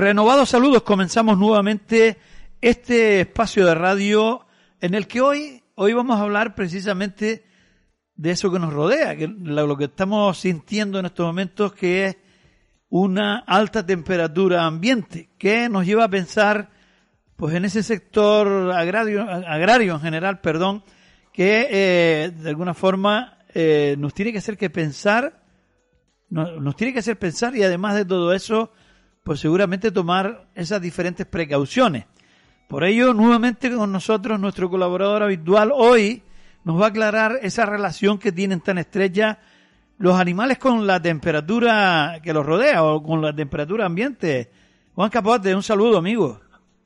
Renovados saludos, comenzamos nuevamente este espacio de radio en el que hoy, hoy vamos a hablar precisamente de eso que nos rodea, que lo que estamos sintiendo en estos momentos que es una alta temperatura ambiente, que nos lleva a pensar pues en ese sector agrario, agrario en general, perdón, que eh, de alguna forma eh, nos tiene que hacer que pensar, nos tiene que hacer pensar y además de todo eso, pues seguramente tomar esas diferentes precauciones. Por ello, nuevamente con nosotros, nuestro colaborador habitual hoy nos va a aclarar esa relación que tienen tan estrecha los animales con la temperatura que los rodea o con la temperatura ambiente. Juan Capote, un saludo, amigo.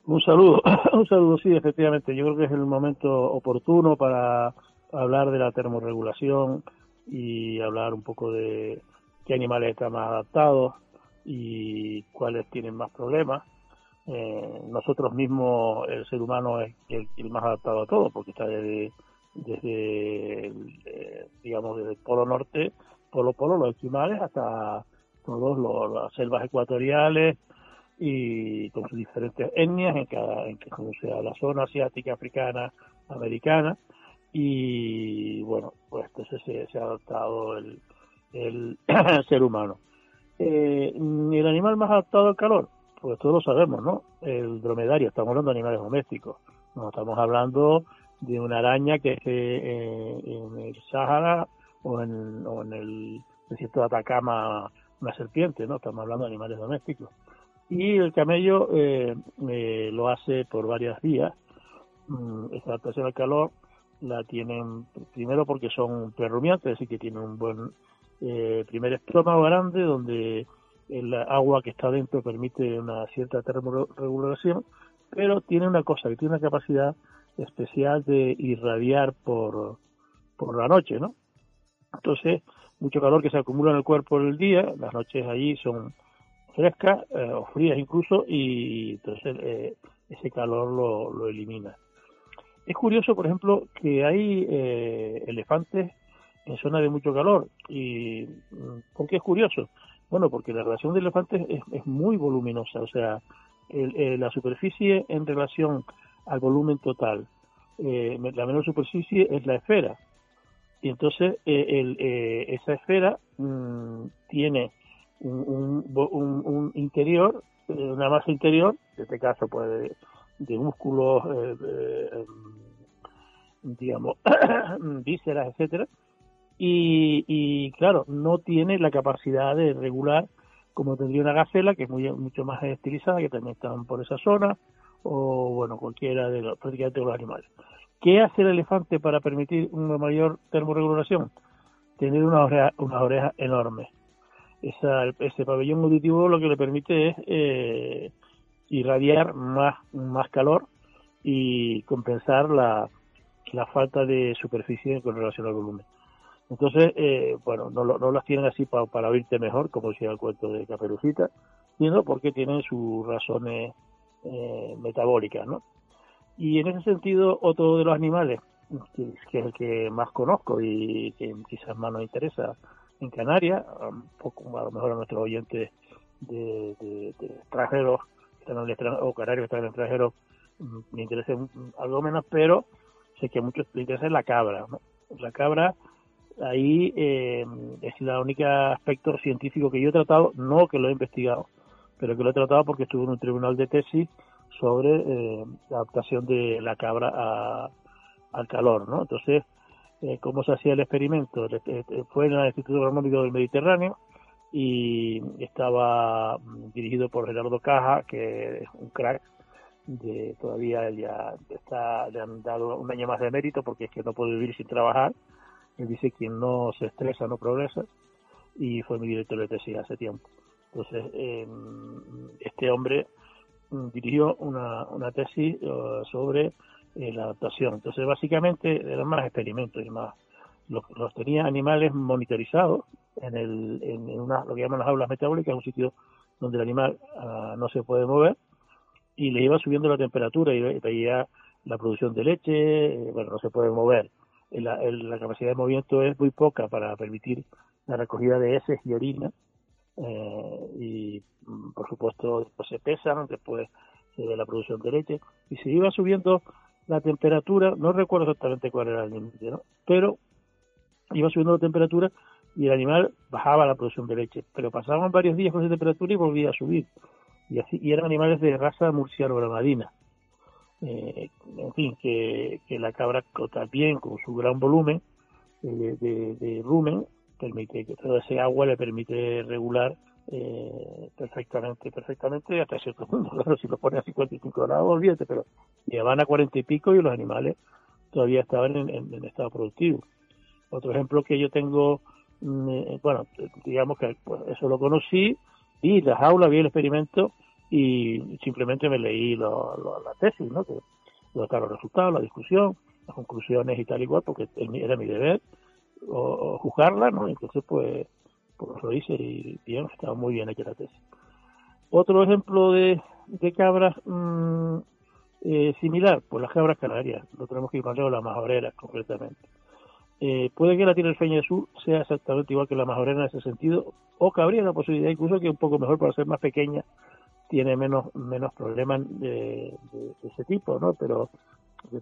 Un saludo, un saludo, sí, efectivamente. Yo creo que es el momento oportuno para hablar de la termorregulación y hablar un poco de qué animales están más adaptados y cuáles tienen más problemas. Eh, nosotros mismos, el ser humano es el, más adaptado a todo, porque está desde, desde eh, digamos, desde el polo norte, polo polo, los esquimales, hasta todos los, las selvas ecuatoriales y con sus diferentes etnias en cada, en que sea la zona asiática, africana, americana y bueno, pues entonces se, se ha adaptado el, el ser humano. Eh, el animal más adaptado al calor, pues todos lo sabemos, ¿no? El dromedario, estamos hablando de animales domésticos, no estamos hablando de una araña que esté eh, en el Sahara o en, o en el desierto de Atacama, una serpiente, ¿no? Estamos hablando de animales domésticos. Y el camello eh, eh lo hace por varias vías. Mm, esta adaptación al calor la tienen primero porque son perrumiantes, es decir, que tienen un buen eh, primer estómago grande donde el agua que está dentro permite una cierta termorregulación, pero tiene una cosa, que tiene una capacidad especial de irradiar por, por la noche, ¿no? Entonces, mucho calor que se acumula en el cuerpo el día, las noches allí son frescas eh, o frías incluso, y entonces eh, ese calor lo, lo, elimina. Es curioso, por ejemplo, que hay eh, elefantes en zona de mucho calor. ¿Y por qué es curioso? Bueno, porque la relación de elefantes es, es muy voluminosa, o sea, el, la superficie en relación al volumen total, eh, la menor superficie es la esfera. Y entonces eh, el, eh, esa esfera mmm, tiene un, un, un, interior, eh, una masa interior, en este caso pues de, músculos, eh, em, digamos, vísceras, etcétera, y, y, claro, no tiene la capacidad de regular como tendría una gacela, que es muy, mucho más estilizada, que también están por esa zona, o bueno, cualquiera de los, prácticamente los animales. ¿Qué hace el elefante para permitir una mayor termorregulación? Tener unas orejas, enormes. Esa, ese pabellón auditivo lo que le permite es eh, irradiar más, más calor y compensar la falta de superficie con relación al volumen. Entonces, eh, bueno, no, no, las tienen así para, para oírte mejor, como decía el cuento de Caperucita, sino porque tienen sus razones eh, metabólicas, ¿no? Y en ese sentido, otro de los animales, que, es el que más conozco y que quizás más nos interesa en Canarias, a lo mejor a nuestros oyentes de, de, de extranjeros o canarios que están en el extranjero, mm, me interesa algo menos, pero sé que a muchos les interesa la cabra. ¿no? La cabra ahí eh, es el único aspecto científico que yo he tratado, no que lo he investigado, pero que lo he tratado porque estuve en un tribunal de tesis sobre eh, la adaptación de la cabra a, al calor, ¿no? Entonces, eh, ¿cómo se hacía el experimento? Eh, fue en el Instituto Agronómico del Mediterráneo y estaba mm, dirigido por Gerardo Caja, que es un crack, de todavía ya está, le han dado un año más de mérito porque es que no puede vivir sin trabajar él dice quien no se estresa no progresa y fue mi director de tesis hace tiempo. Entonces, eh, este hombre mm, dirigió una, una tesis uh, sobre eh, la adaptación. Entonces, básicamente eran más experimentos y más. Los, los tenía animales monitorizados en, el, en, una, lo que llaman las aulas metabólicas, un sitio donde el animal uh, no se puede mover, y le iba subiendo la temperatura y veía la producción de leche, eh, bueno, no se puede mover la, capacidad de movimiento es muy poca para permitir la recogida de heces y orina eh, y mm, por supuesto después se pesan, después se ve la producción de leche y se iba subiendo la temperatura, no recuerdo exactamente cuál era el límite, ¿no? pero iba subiendo la temperatura y el animal bajaba la producción de leche, pero pasaban varios días con esa temperatura y volvía a subir. Y así y eran animales de raza murciano-granadina. Eh, en fin, que, que la cabra también con su gran volumen eh, de, rumen permite que todo ese agua le permite regular eh, perfectamente, perfectamente hasta cierto punto. Claro, si lo pone a 55 grados, olvídate, pero llevan a 40 y pico y los animales todavía estaban en, en estado productivo. Otro ejemplo que yo tengo Mm, eh, bueno, digamos que pues, eso lo conocí, y la jaula, vi el experimento y simplemente me leí lo, la tesis, ¿no? Que, los resultados, la discusión, las conclusiones y tal igual, porque era mi deber o, juzgarla, ¿no? Entonces, pues, pues lo hice y bien, estaba muy bien hecha la tesis. Otro ejemplo de, de cabras mm, eh, similar, pues las cabras canarias, lo tenemos que ir lejos, las majoreras concretamente. Eh, puede que la Tierra del Sur sea exactamente igual que la majorena en ese sentido, o cabría la posibilidad incluso que un poco mejor para ser más pequeña, tiene menos menos problemas de, ese tipo, ¿no? Pero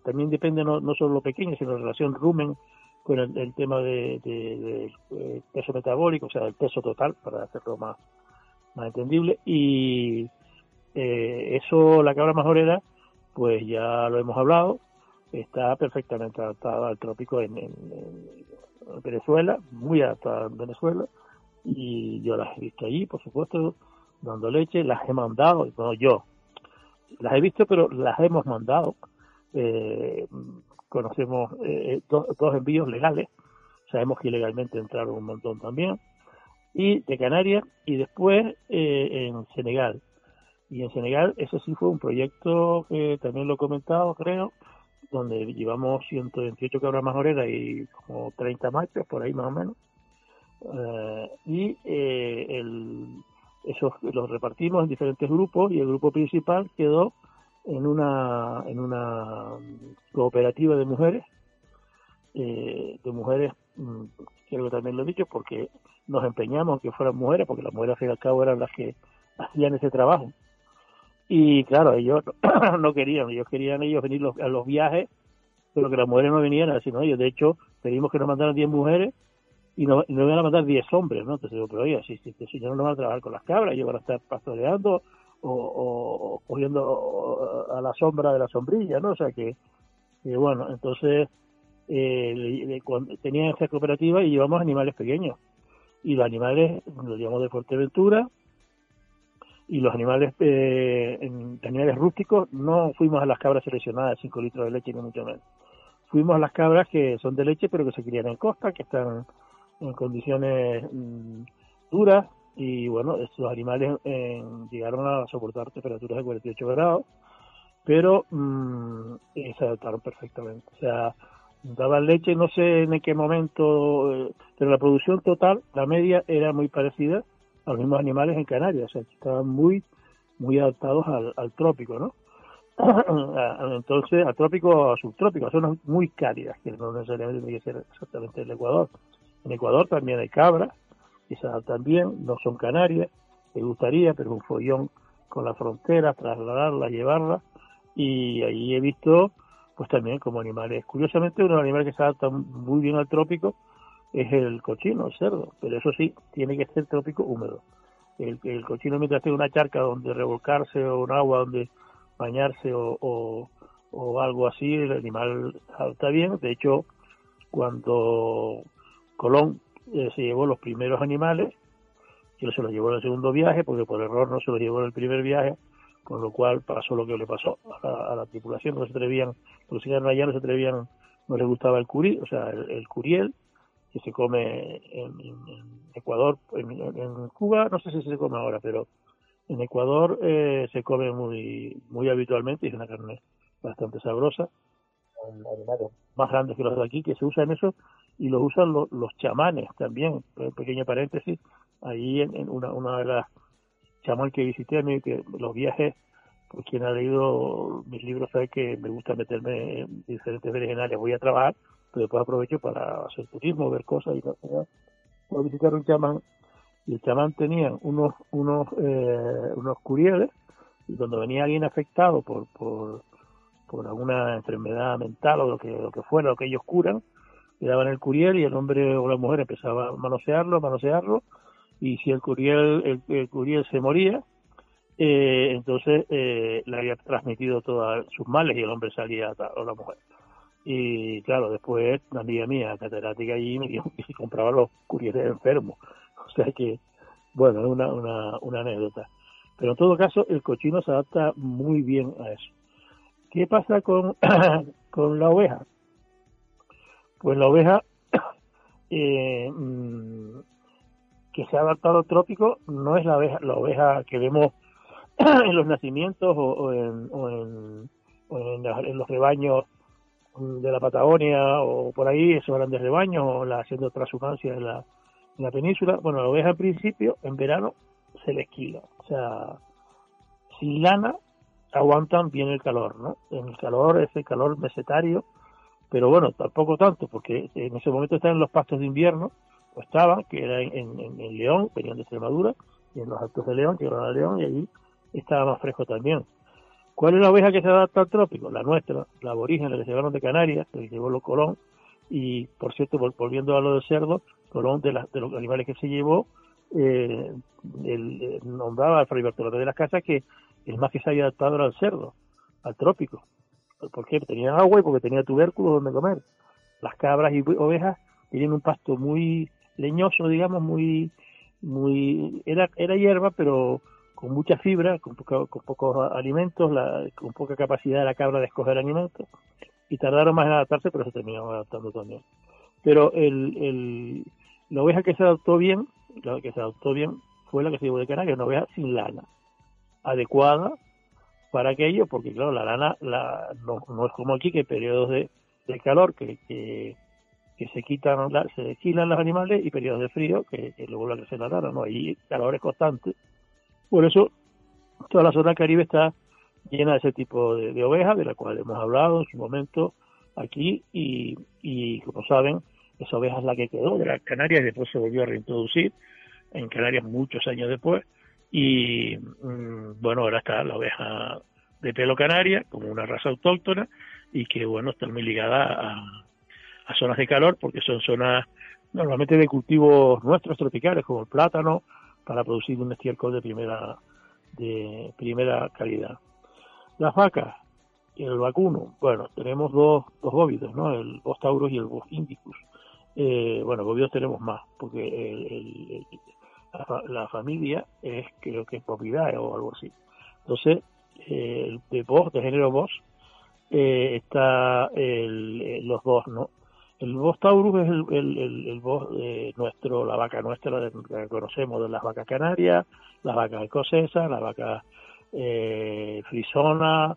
también depende no, no solo lo pequeño, sino la relación rumen con el, tema de, eh, peso metabólico, o sea, el peso total, para hacerlo más, más entendible. Y eh, eso, la cabra majorera, pues ya lo hemos hablado, está perfectamente adaptada al trópico en, Venezuela, muy adaptada en Venezuela, y yo las he visto allí, por supuesto, dando leche, las he mandado, no yo, las he visto, pero las hemos mandado. Eh, conocemos eh, dos, envíos legales, sabemos que ilegalmente entraron un montón también, y de Canarias, y después eh, en Senegal. Y en Senegal, eso sí fue un proyecto que también lo he comentado, creo, donde llevamos 128 cabras majoreras y como 30 machos, por ahí más o menos. Eh, y eh, el, esos los repartimos en diferentes grupos y el grupo principal quedó en una en una cooperativa de mujeres eh, de mujeres mm, creo que también lo he dicho porque nos empeñamos que fueran mujeres porque las mujeres al fin y al cabo eran las que hacían ese trabajo y claro, ellos no querían, ellos querían ellos venir a los viajes, pero que las mujeres no vinieran, sino ellos. De hecho, pedimos que nos mandaran 10 mujeres y nos, no iban a mandar 10 hombres, ¿no? Entonces digo, pero oye, si, si, si no, no van a trabajar con las cabras, ellos van a estar pastoreando o, o, cogiendo a la sombra de la sombrilla, ¿no? O sea que, bueno, entonces eh, tenían esa cooperativa y llevamos animales pequeños. Y los animales los llevamos de Fuerteventura, y los animales eh, animales rústicos no fuimos a las cabras seleccionadas de 5 litros de leche ni mucho menos fuimos a las cabras que son de leche pero que se crían en costa que están en condiciones mm, duras y bueno estos animales llegaron a soportar temperaturas de 48 grados pero mm, se adaptaron perfectamente o sea daban leche no sé en qué momento eh, pero la producción total la media era muy parecida a los mismos animales en Canarias, o sea, estaban muy, muy adaptados al, trópico, ¿no? Entonces, al trópico o a subtrópico, zonas muy cálidas, que no necesariamente tiene que ser exactamente el Ecuador. En Ecuador también hay se adaptan bien, no son canarias, me gustaría, pero un follón con la frontera, trasladarla, llevarla, y ahí he visto, pues también como animales, curiosamente, unos animales que se adaptan muy bien al trópico, es el cochino, el cerdo, pero eso sí, tiene que ser trópico húmedo. El, cochino mientras tiene una charca donde revolcarse o un agua donde bañarse o, o, algo así, el animal está bien. De hecho, cuando Colón eh, se llevó los primeros animales, él se los llevó en el segundo viaje, porque por error no se los llevó en el primer viaje, con lo cual pasó lo que le pasó a la, tripulación, no se atrevían, los que allá no se atrevían, no les gustaba el curí, o sea, el curiel, que se come en, Ecuador, en, Cuba, no sé si se come ahora, pero en Ecuador eh, se come muy muy habitualmente es una carne bastante sabrosa. animales más grandes que los de aquí que se usan eso y lo usan los chamanes también. Pequeño paréntesis, ahí en, una, una de las chamán que visité, a mí, que los viajes, pues quien ha leído mis libros sabe que me gusta meterme en diferentes berenjenales. Voy a trabajar pero después aprovecho para hacer turismo, ver cosas y tal. Voy a visitar un chamán y el chamán tenía unos unos eh, unos curieles y cuando venía alguien afectado por, por por alguna enfermedad mental o lo que lo que fuera lo que ellos curan le el curiel y el hombre o la mujer empezaba a manosearlo a manosearlo y si el curiel el, curiel se moría eh, entonces eh, le había transmitido todos sus males y el hombre salía a la mujer y claro, después una amiga mía, catedrática allí, me dijo que compraba los curieles enfermos. O sea que, bueno, es una, una, una anécdota. Pero en todo caso, el cochino se adapta muy bien a eso. ¿Qué pasa con, con la oveja? Pues la oveja eh, mm, que se ha adaptado al trópico no es la oveja, la oveja que vemos en los nacimientos o, en, los rebaños de la Patagonia o por ahí, esos grandes rebaños, o la, haciendo transhumancia en la, en la península. Bueno, la oveja al principio, en verano, se le esquila. O sea, sin lana aguantan bien el calor, ¿no? El calor, ese calor mesetario, pero bueno, tampoco tanto, porque en ese momento están en los pastos de invierno, o estaban, que era en, León, venían de Extremadura, y en los altos de León, que era León, y allí estaba más fresco también. ¿Cuál es la oveja que se adapta al trópico? La nuestra, la aborigen, la que llevaron de Canarias, que llevó los Colón. Y, por cierto, volviendo a lo del cerdo, Colón, de, de los animales que se llevó, eh, eh nombraba al Fray Bartolomé de las Casas que el más que se había adaptado era al cerdo, al trópico. Porque tenía agua y porque tenía tubérculos donde comer. Las cabras y ovejas tienen un pasto muy leñoso, digamos, muy, muy, era, era hierba, pero con mucha fibra, con, con pocos alimentos, con poca capacidad de la cabra de escoger alimentos, y tardaron más en adaptarse, pero se terminaron adaptando también. Pero el, el, la oveja que se adaptó bien, la que se adaptó bien, fue la que se llevó de Canarias, una oveja sin lana, adecuada para aquello, porque claro, la lana la, no, no es como aquí, que periodos de, de calor que, que, se quitan, se esquilan los animales y periodos de frío que, que luego la crecer la lana, no, ahí calor es constante por eso toda la zona caribe está llena de ese tipo de, ovejas, de la cual hemos hablado en su momento aquí, y, y como saben, esa oveja es la que quedó de las Canarias y después se volvió a reintroducir en Canarias muchos años después. Y mm, bueno, ahora está la oveja de pelo canaria como una raza autóctona y que bueno, está muy ligada a, a zonas de calor porque son zonas normalmente de cultivos nuestros tropicales como el plátano, para producir un estiércol de primera de primera calidad. Las vacas y el vacuno, bueno, tenemos dos, dos góvidos, ¿no? El Bos taurus y el Bos indicus. Eh, bueno, góvidos tenemos más, porque el, la, familia es, creo que es propiedad o algo así. Entonces, el de Bos, de género Bos, eh, está el, los dos, ¿no? El Bos Taurus es el, el, el, de nuestro, la vaca nuestra, la que conocemos de las vacas canarias, las vacas escocesas, la vaca eh, frisona,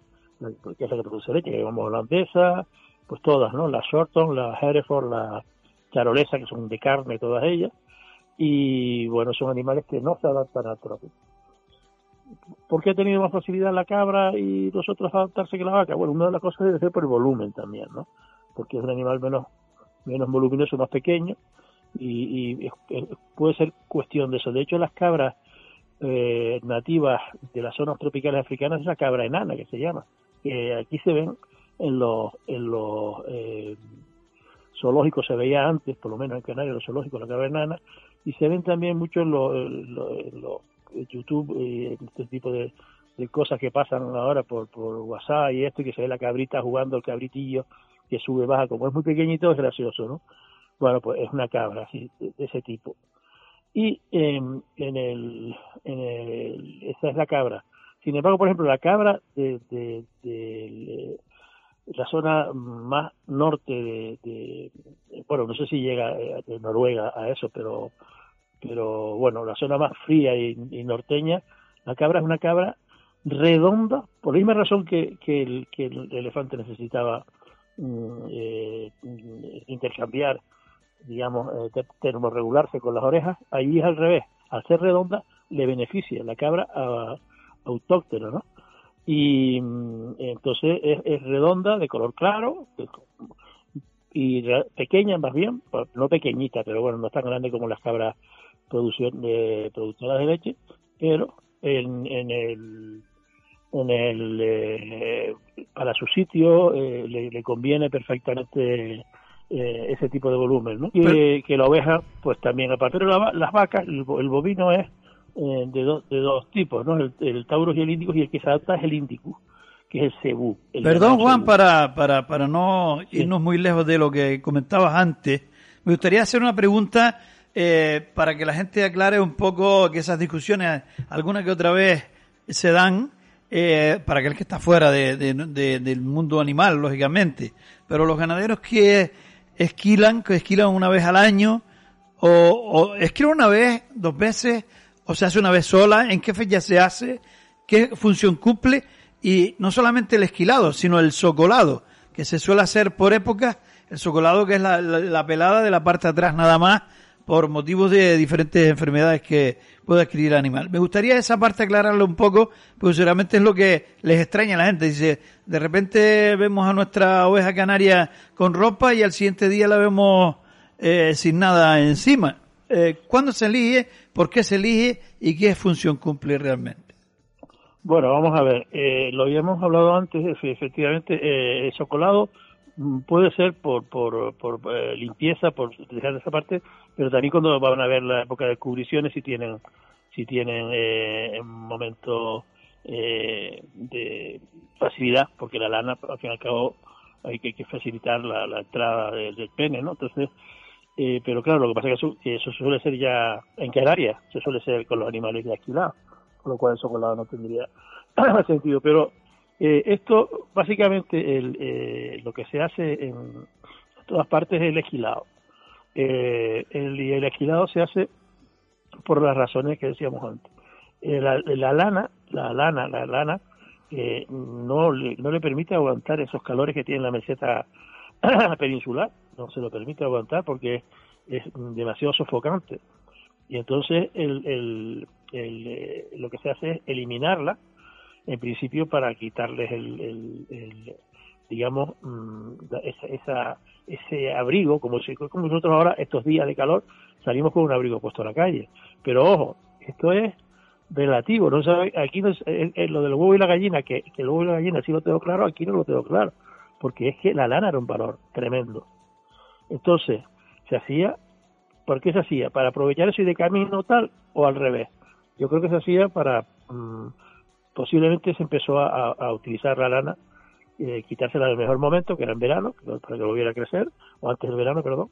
que es la que produce leche, que llamamos holandesa, pues todas, ¿no? La Shorton, la Hereford, la charolesa, que son de carne todas ellas, y bueno, son animales que no se adaptan al trópico. ¿Por qué ha tenido más facilidad la cabra y nosotros adaptarse que la vaca? Bueno, una de las cosas debe ser por el volumen también, ¿no? Porque es un animal menos menos voluminoso, más pequeño, y, puede ser cuestión de eso. De hecho, las cabras eh, nativas de las zonas tropicales africanas es la cabra enana, que se llama, que aquí se ven en los, en los eh, zoológicos, se veía antes, por lo menos en Canarias, los zoológicos, la cabra enana, y se ven también mucho en los, YouTube y este tipo de, cosas que pasan ahora por, por WhatsApp y esto, y que se ve la cabrita jugando el cabritillo que sube, baja, como es muy pequeñito, es gracioso, ¿no? Bueno, pues es una cabra así, de, ese tipo. Y en, el, en el, esa es la cabra. Sin embargo, por ejemplo, la cabra de, de, la zona más norte de, bueno, no sé si llega eh, de Noruega a eso, pero, pero bueno, la zona más fría y, norteña, la cabra es una cabra redonda, por la misma razón que, que, el, que el elefante necesitaba Mm, eh, intercambiar, digamos, eh, termorregularse con las orejas, ahí es al revés. Al ser redonda, le beneficia la cabra autóctona, ¿no? Y mm, entonces es, redonda, de color claro, y pequeña más bien, no pequeñita, pero bueno, no tan grande como las cabras de productoras de leche, pero en, en el en el eh, para su sitio eh, le, conviene perfectamente eh, ese tipo de volumen, ¿no? Que, que, la oveja, pues también, aparte de las vacas, el, bovino es de, de dos tipos, ¿no? El, el, Taurus y el Índico, y el que se adapta es el Índico, que es el Cebú. Perdón, Juan, para, para, para no irnos muy lejos de lo que comentabas antes, me gustaría hacer una pregunta para que la gente aclare un poco que esas discusiones, alguna que otra vez se dan, eh, para aquel que está fuera de, del mundo animal, lógicamente. Pero los ganaderos que esquilan, que esquilan una vez al año, o, o esquilan una vez, dos veces, o se hace una vez sola, en qué fecha se hace, qué función cumple, y no solamente el esquilado, sino el socolado, que se suele hacer por época, el socolado que es la, la pelada de la parte de atrás nada más, por motivos de diferentes enfermedades que puede adquirir el animal. Me gustaría esa parte aclararlo un poco, porque seguramente es lo que les extraña a la gente. Dice, de repente vemos a nuestra oveja canaria con ropa y al siguiente día la vemos eh, sin nada encima. Eh, ¿Cuándo se elige? ¿Por qué se elige? ¿Y qué función cumple realmente? Bueno, vamos a ver. Eh, lo habíamos hablado antes, efectivamente, eh, el chocolado Mm, puede ser por, por, por eh, limpieza, por dejar esa parte, pero también cuando van a ver la época de cubriciones si tienen si tienen eh, un momento eh, de facilidad, porque la lana, al fin y al cabo, hay que, facilitar la, la entrada del pene, ¿no? Entonces, eh, pero claro, lo que pasa es que eso, suele ser ya en Canarias, se suele ser con los animales de alquilados, con lo cual eso con no tendría sentido, pero eh, esto, básicamente, el, eh, lo que se hace en todas partes es el esquilado. Eh, el, el se hace por las razones que decíamos antes. Eh, la, la, lana, la lana, la lana, eh, no, le, no le permite aguantar esos calores que tiene la meseta peninsular, no se lo permite aguantar porque es, demasiado sofocante. Y entonces el, el, el, lo que se hace es eliminarla en principio para quitarles el, digamos, mm, ese abrigo, como, si, como nosotros ahora, estos días de calor, salimos con un abrigo puesto a la calle. Pero ojo, esto es relativo, no sabe, aquí no es, lo del huevo y la gallina, que, que el huevo y la gallina sí lo tengo claro, aquí no lo tengo claro, porque es que la lana era un valor tremendo. Entonces, se hacía, ¿por qué se hacía? ¿Para aprovechar eso y de camino tal o al revés? Yo creo que se hacía para mm, posiblemente se empezó a, utilizar la lana, eh, quitársela en el mejor momento, que era en verano, para que volviera a crecer, o antes del verano, perdón,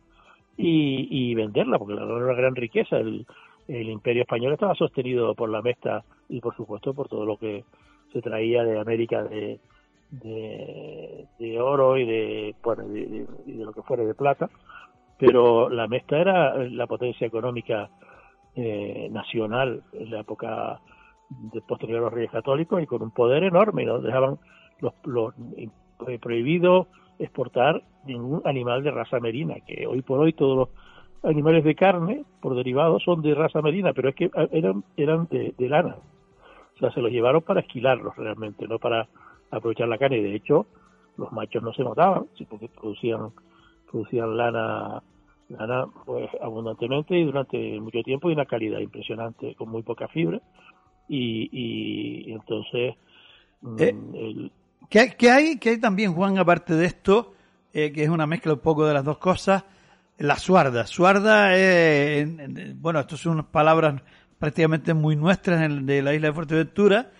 y, venderla, porque la era una gran riqueza. El, imperio español estaba sostenido por la mesta y, por supuesto, por todo lo que se traía de América de, de, oro y de, bueno, de, lo que fuera de plata, pero la mesta era la potencia económica eh, nacional en la época de posterior a los reyes católicos y con un poder enorme, no dejaban los, los eh, prohibido exportar ningún animal de raza merina, que hoy por hoy todos los animales de carne, por derivado, son de raza merina, pero es que ah, eran, eran de, lana. O sea, se los llevaron para esquilarlos realmente, no para aprovechar la carne. Y de hecho, los machos no se notaban, porque producían, producían lana, lana pues, abundantemente y durante mucho tiempo y una calidad impresionante, con muy poca fibra y, entonces... Mm, eh, ¿qué, hay, ¿Qué hay también, Juan, aparte de esto, eh, que es una mezcla un poco de las dos cosas? La suarda. Suarda, bueno, esto son unas palabras prácticamente muy nuestras de la isla de Fuerteventura.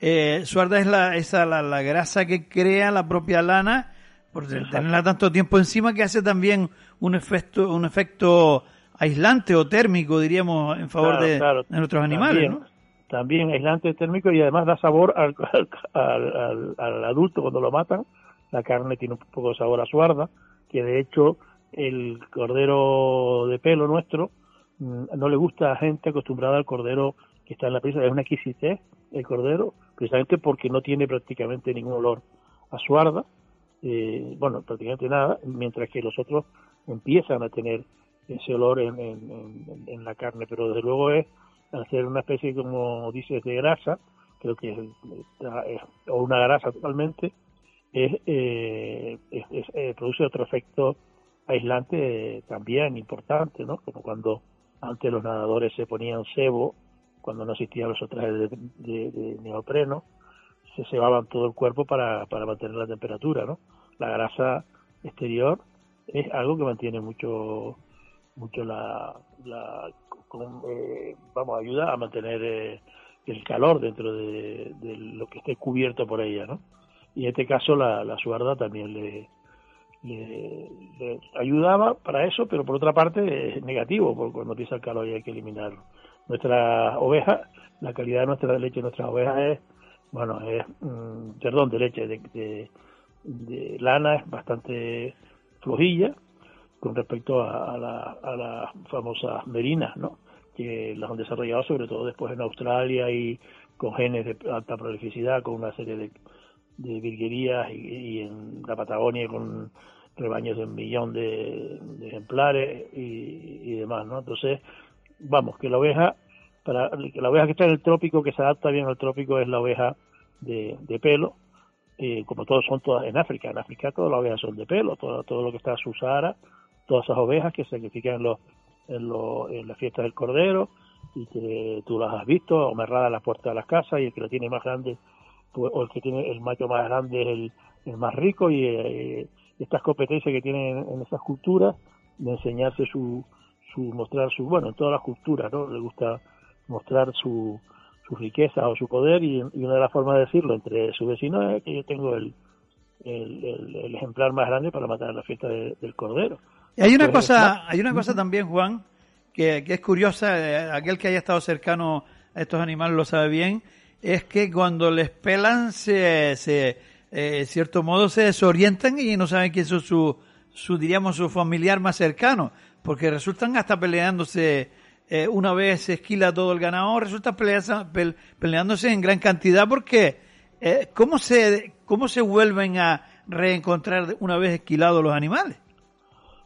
Eh, suarda es la, esa, la, la, grasa que crea la propia lana por tenerla tanto tiempo encima que hace también un efecto, un efecto aislante o térmico, diríamos, en favor de, nuestros animales, ¿no? También aislante térmico y además da sabor al, adulto cuando lo matan. La carne tiene un poco de sabor a suarda, que de hecho el cordero de pelo nuestro mm, no le gusta a gente acostumbrada al cordero que está en la prisa, es una exquisitez el cordero, precisamente porque no tiene prácticamente ningún olor a suarda, eh, bueno, prácticamente nada, mientras que los otros empiezan a tener ese olor en, en la carne, pero desde luego es hacer una especie, como dices, de grasa, creo que es, o una grasa totalmente, es, eh, eh, produce otro efecto aislante también importante, ¿no? Como cuando Antes los nadadores se ponían cebo cuando no existían los trajes de, neopreno, se cebaban todo el cuerpo para, para mantener la temperatura, ¿no? La grasa exterior es algo que mantiene mucho mucho la, la eh, vamos ayuda a mantener eh, el calor dentro de, lo que esté cubierto por ella no y en este caso la, suarda también le, le, ayudaba para eso pero por otra parte es negativo porque cuando empieza el calor y hay que eliminarlo nuestra oveja la calidad de nuestra leche de nuestras ovejas es bueno es mm, perdón de leche de, de lana es bastante flojilla con respecto a, la, a las famosas merinas, ¿no? que las han desarrollado sobre todo después en Australia y con genes de alta prolificidad, con una serie de, virguerías y, en la Patagonia con rebaños de un millón de, ejemplares y, demás, ¿no? Entonces, vamos, que la oveja, para la oveja que está en el trópico, que se adapta bien al trópico, es la oveja de, pelo, eh, como todos son todas en África. En África todas las ovejas son de pelo, todo, todo lo que está a su Sahara todas esas ovejas que sacrifican en, los, en, los, en la fiesta del Cordero y que tú las has visto amarradas a las puertas de las casas y el que lo tiene más grande pues, o el que tiene el macho más grande es el, más rico y eh, estas competencias que tienen en esas culturas de enseñarse su, su mostrar su bueno en todas las culturas no le gusta mostrar su, su riqueza o su poder y, una de las formas de decirlo entre sus vecinos es que yo tengo el, el, ejemplar más grande para matar en la fiesta del cordero hay una cosa, hay una cosa también, Juan, que, es curiosa, eh, aquel que haya estado cercano a estos animales lo sabe bien, es que cuando les pelan, se, se eh, cierto modo, se desorientan y no saben quién es su, su, diríamos, su familiar más cercano, porque resultan hasta peleándose, eh, una vez se esquila todo el ganado, resulta peleándose en gran cantidad, porque eh, ¿cómo, se, ¿cómo se vuelven a reencontrar una vez esquilados los animales?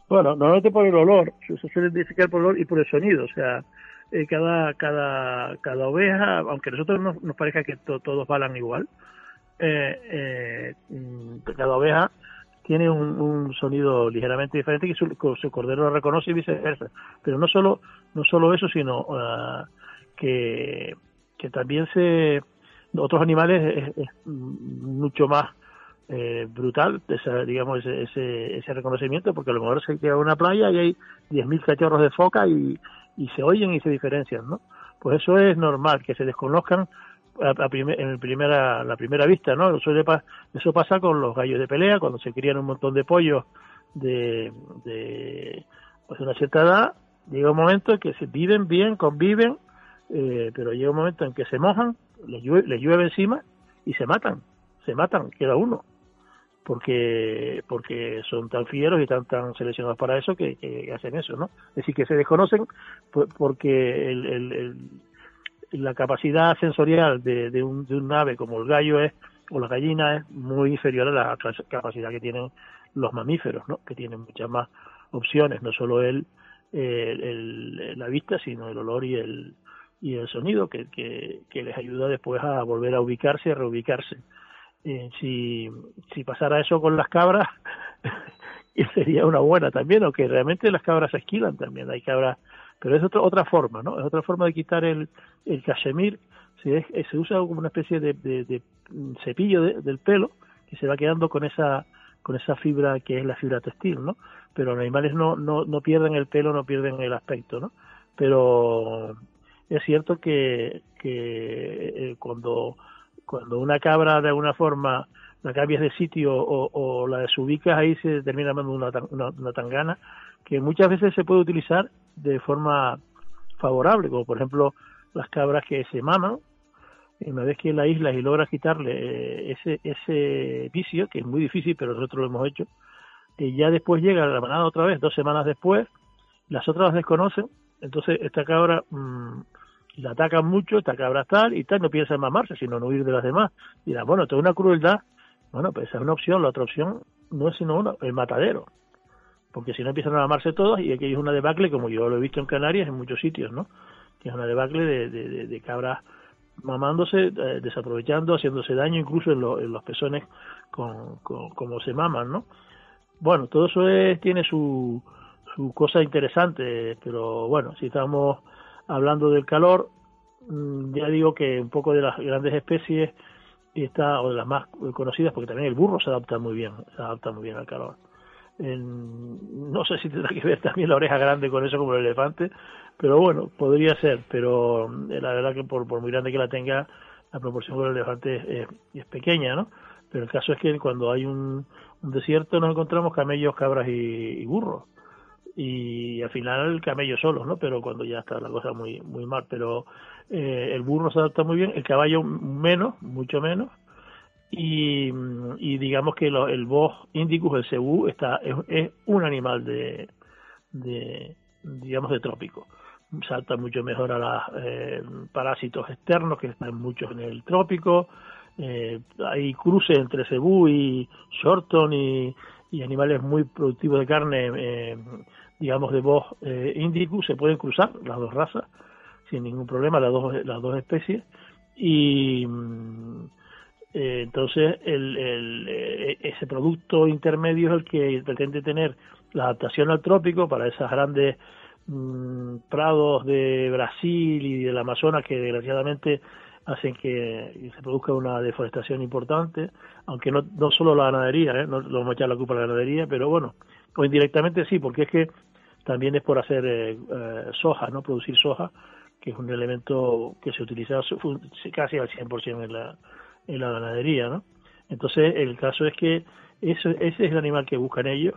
Bueno, normalmente por el olor, se suele identificar por el olor y por el sonido, o sea, eh, cada, cada, cada oveja, aunque a nosotros nos, nos parezca que todos balan igual, eh, eh, mm, cada oveja tiene un, sonido ligeramente diferente que su, su, cordero lo reconoce y viceversa. Pero no solo, no solo eso, sino uh, que, que también se otros animales es mucho más eh, brutal esa, digamos ese, ese, reconocimiento porque a lo mejor se queda en una playa y hay 10.000 cachorros de foca y, y se oyen y se diferencian no pues eso es normal que se desconozcan a, en primera la primera vista no eso, eso pasa con los gallos de pelea cuando se crían un montón de pollos de, de pues una cierta edad llega un momento en que se viven bien conviven eh, pero llega un momento en que se mojan les llueve, les llueve encima y se matan se matan queda uno porque porque son tan fieros y tan tan seleccionados para eso que, hacen eso, ¿no? Es decir, que se desconocen porque el, la capacidad sensorial de, de, un, de un ave como el gallo es o la gallina es muy inferior a la capacidad que tienen los mamíferos, ¿no? Que tienen muchas más opciones, no solo el, el, la vista, sino el olor y el y el sonido que, que les ayuda después a volver a ubicarse y a reubicarse eh, si, si pasara eso con las cabras, sería una buena también, aunque realmente las cabras se esquivan también, hay cabras, pero es otra otra forma, ¿no? Es otra forma de quitar el, el cachemir, se, se usa como una especie de, de, cepillo del pelo que se va quedando con esa con esa fibra que es la fibra textil, ¿no? Pero los animales no, no, no pierden el pelo, no pierden el aspecto, ¿no? Pero es cierto que, que eh, cuando cuando una cabra de alguna forma la cambias de sitio o, la desubicas, ahí se termina dando una, una, tangana que muchas veces se puede utilizar de forma favorable, como por ejemplo las cabras que se maman, y una vez que la isla y logras quitarle eh, ese, ese vicio, que es muy difícil, pero nosotros lo hemos hecho, y ya después llega la manada otra vez, dos semanas después, las otras las desconocen, entonces esta cabra mmm, la atacan mucho, esta cabra tal y tal, no piensa en mamarse, sino en huir de las demás. Dirán, bueno, toda una crueldad, bueno, pues esa es una opción, la otra opción no es sino una, el matadero. Porque si no empiezan a mamarse todos, y aquí es una debacle, como yo lo he visto en Canarias, en muchos sitios, ¿no? Que es una debacle de, de, cabras mamándose, eh, desaprovechando, haciéndose daño incluso en, en los pezones con, como se maman, ¿no? Bueno, todo eso es, tiene su, su cosa interesante, pero bueno, si estamos hablando del calor, mm, ya digo que un poco de las grandes especies está o de las más conocidas porque también el burro se adapta muy bien se adapta muy bien al calor. No sé si tendrá que ver también la oreja grande con eso como el elefante pero bueno podría ser pero eh, la verdad que por, por muy grande que la tenga la proporción con el elefante es, pequeña no pero el caso es que cuando hay un, desierto nos encontramos camellos cabras y, burros y al final el camello solo, ¿no? Pero cuando ya está la cosa muy muy mal, pero eh, el burro se adapta muy bien, el caballo menos, mucho menos, y, digamos que el bos indicus, el cebú, está, es, un animal de, de, digamos, de trópico. Salta mucho mejor a los eh, parásitos externos que están muchos en el trópico. Eh, hay cruces entre cebú y shorton y, y animales muy productivos de carne, eh, digamos, de bos eh, se pueden cruzar las dos razas sin ningún problema las dos, las dos especies y mm, eh, entonces el, el, eh, ese producto intermedio es el que pretende tener la adaptación al trópico para esas grandes mm, prados de Brasil y del Amazonas que desgraciadamente hacen que se produzca una deforestación importante, aunque no, no solo la ganadería, ¿eh? no, vamos a echar la culpa a la ganadería, pero bueno, o indirectamente sí, porque es que también es por hacer soja, no producir soja, que es un elemento que se utiliza casi al 100% en la, en la ganadería, ¿no? Entonces, el caso es que ese es el animal que buscan ellos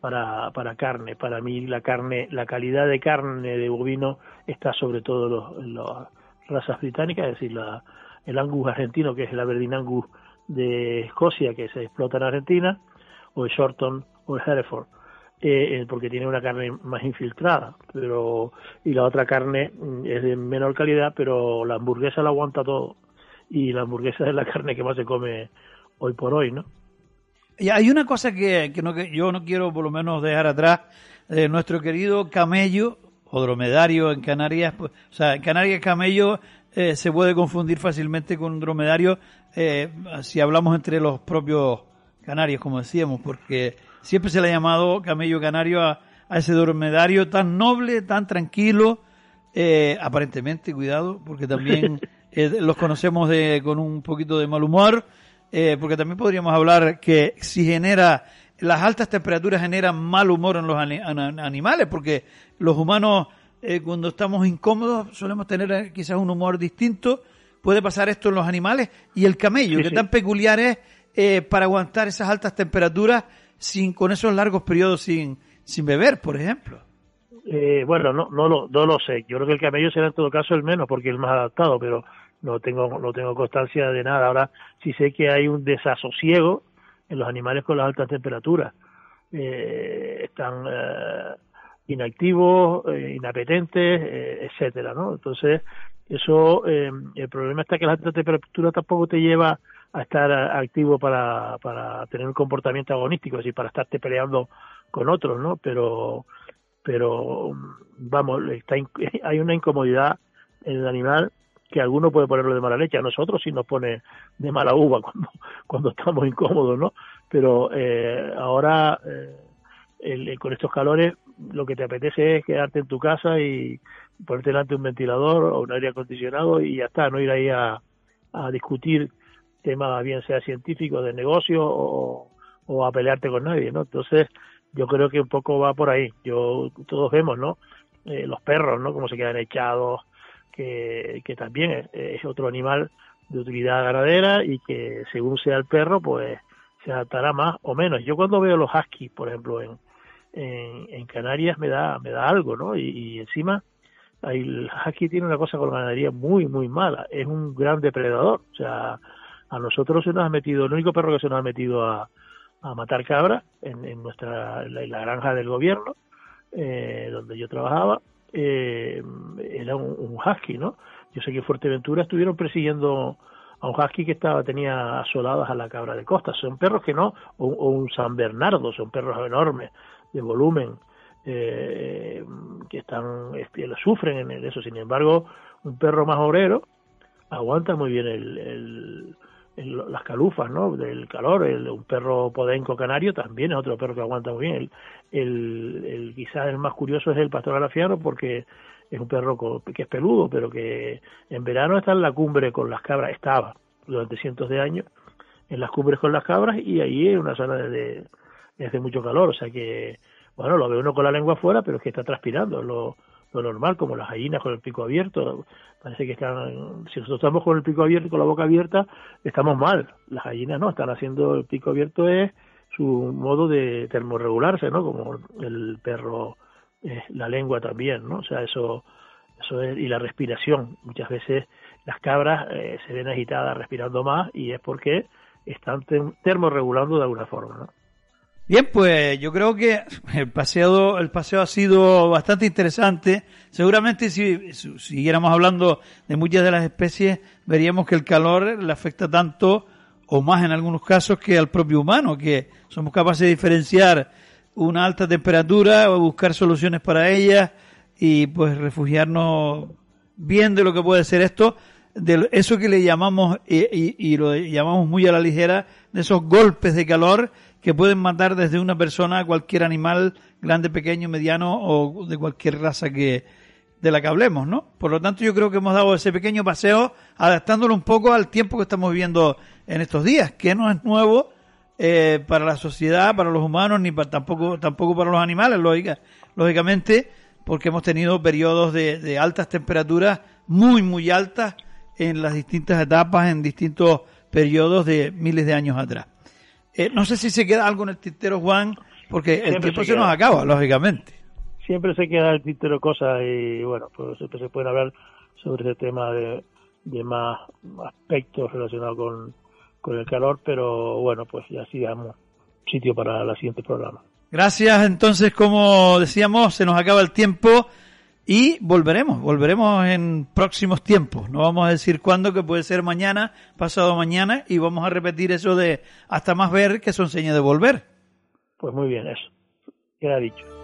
para, para carne. Para mí, la carne, la calidad de carne de bovino está sobre todo en las razas británicas, es decir, la, el Angus argentino, que es el Aberdeen Angus de Escocia, que se explota en Argentina, o el Shorton o el Hereford eh, porque tiene una carne más infiltrada, pero y la otra carne mm, es de menor calidad, pero la hamburguesa la aguanta todo y la hamburguesa es la carne que más se come hoy por hoy, ¿no? Y hay una cosa que, que, no, que yo no quiero por lo menos dejar atrás, eh, nuestro querido camello o dromedario en Canarias, pues, o sea, en Canarias camello eh, se puede confundir fácilmente con un dromedario eh, si hablamos entre los propios canarios, como decíamos, porque siempre se le ha llamado camello canario a, ese dromedario tan noble, tan tranquilo, eh, aparentemente, cuidado, porque también eh, los conocemos de, con un poquito de mal humor, eh, porque también podríamos hablar que si genera, las altas temperaturas generan mal humor en los animales, porque los humanos cuando estamos incómodos solemos tener quizás un humor distinto, puede pasar esto en los animales, y el camello, que tan peculiar es para aguantar esas altas temperaturas, sin con esos largos periodos sin, sin beber, por ejemplo? Eh, bueno, no, no, lo, no lo sé. Yo creo que el camello será en todo caso el menos porque el más adaptado, pero no tengo, no tengo constancia de nada. Ahora sí sé que hay un desasosiego en los animales con las altas temperaturas. Eh, están eh, inactivos, eh, inapetentes, eh, etcétera, ¿no? Entonces, eso, el problema está que la alta temperatura tampoco te lleva a estar activo para, para tener un comportamiento agonístico, es para estarte peleando con otros, ¿no? Pero, pero vamos, está, hay una incomodidad en el animal que alguno puede ponerlo de mala leche, a nosotros sí nos pone de mala uva cuando, cuando estamos incómodos, ¿no? Pero eh, ahora, eh, con estos calores, lo que te apetece es quedarte en tu casa y ponerte delante un ventilador o un aire acondicionado y ya está, no ir ahí a, a discutir tema bien sea científico, de negocio o, a pelearte con nadie, ¿no? Entonces, yo creo que un poco va por ahí. Yo todos vemos, ¿no? Eh, los perros, ¿no? Cómo se quedan echados, que, que también es, otro animal de utilidad ganadera y que según sea el perro, pues se adaptará más o menos. Yo cuando veo los huskies, por ejemplo, en, en, Canarias me da me da algo, ¿no? Y, y encima el husky tiene una cosa con la ganadería muy muy mala. Es un gran depredador, o sea, a nosotros se nos ha metido, el único perro que se nos ha metido a, matar cabras en, en nuestra la, granja del gobierno, eh, donde yo trabajaba, eh, era un, husky, ¿no? Yo sé que en Fuerteventura estuvieron persiguiendo a un husky que estaba tenía asoladas a la cabra de costa. Son perros que no, o, un San Bernardo, son perros enormes, de volumen, eh, que están, este, sufren en eso. Sin embargo, un perro más obrero aguanta muy bien el, las calufas, ¿no? Del calor, el, un perro podenco canario también es otro perro que aguanta muy bien. El, el, el quizás el más curioso es el pastor garafiano porque es un perro que es peludo, pero que en verano está en la cumbre con las cabras, estaba durante cientos de años en las cumbres con las cabras y ahí es una zona de, de, mucho calor, o sea que, bueno, lo ve uno con la lengua afuera, pero es que está transpirando, lo, lo normal, como las gallinas con el pico abierto, parece que están, si nosotros estamos con el pico abierto y con la boca abierta, estamos mal, las gallinas no, están haciendo el pico abierto es su modo de termorregularse, ¿no? Como el perro, eh, la lengua también, ¿no? O sea, eso, eso es, y la respiración, muchas veces las cabras eh, se ven agitadas respirando más y es porque están termorregulando de alguna forma, ¿no? Bien, pues yo creo que el paseo, el paseo ha sido bastante interesante. Seguramente si, siguiéramos hablando de muchas de las especies, veríamos que el calor le afecta tanto o más en algunos casos que al propio humano, que somos capaces de diferenciar una alta temperatura o buscar soluciones para ella y pues refugiarnos bien de lo que puede ser esto, de eso que le llamamos y, y lo llamamos muy a la ligera, de esos golpes de calor que pueden matar desde una persona a cualquier animal, grande, pequeño, mediano o de cualquier raza que de la que hablemos, ¿no? Por lo tanto, yo creo que hemos dado ese pequeño paseo adaptándolo un poco al tiempo que estamos viviendo en estos días, que no es nuevo eh, para la sociedad, para los humanos, ni para, tampoco, tampoco para los animales, lógica, lógicamente, porque hemos tenido periodos de, de altas temperaturas, muy, muy altas, en las distintas etapas, en distintos periodos de miles de años atrás. Eh, no sé si se queda algo en el tintero, Juan, porque el tiempo se, nos acaba, lógicamente. Siempre se queda el tintero cosas y, bueno, pues siempre se puede hablar sobre ese tema de, más aspectos relacionados con, con el calor, pero bueno, pues ya sí damos sitio para el siguiente programa. Gracias, entonces, como decíamos, se nos acaba el tiempo. Y volveremos, volveremos en próximos tiempos. No vamos a decir cuándo, que puede ser mañana, pasado mañana, y vamos a repetir eso de hasta más ver que son señas de volver. Pues muy bien, eso. Queda dicho.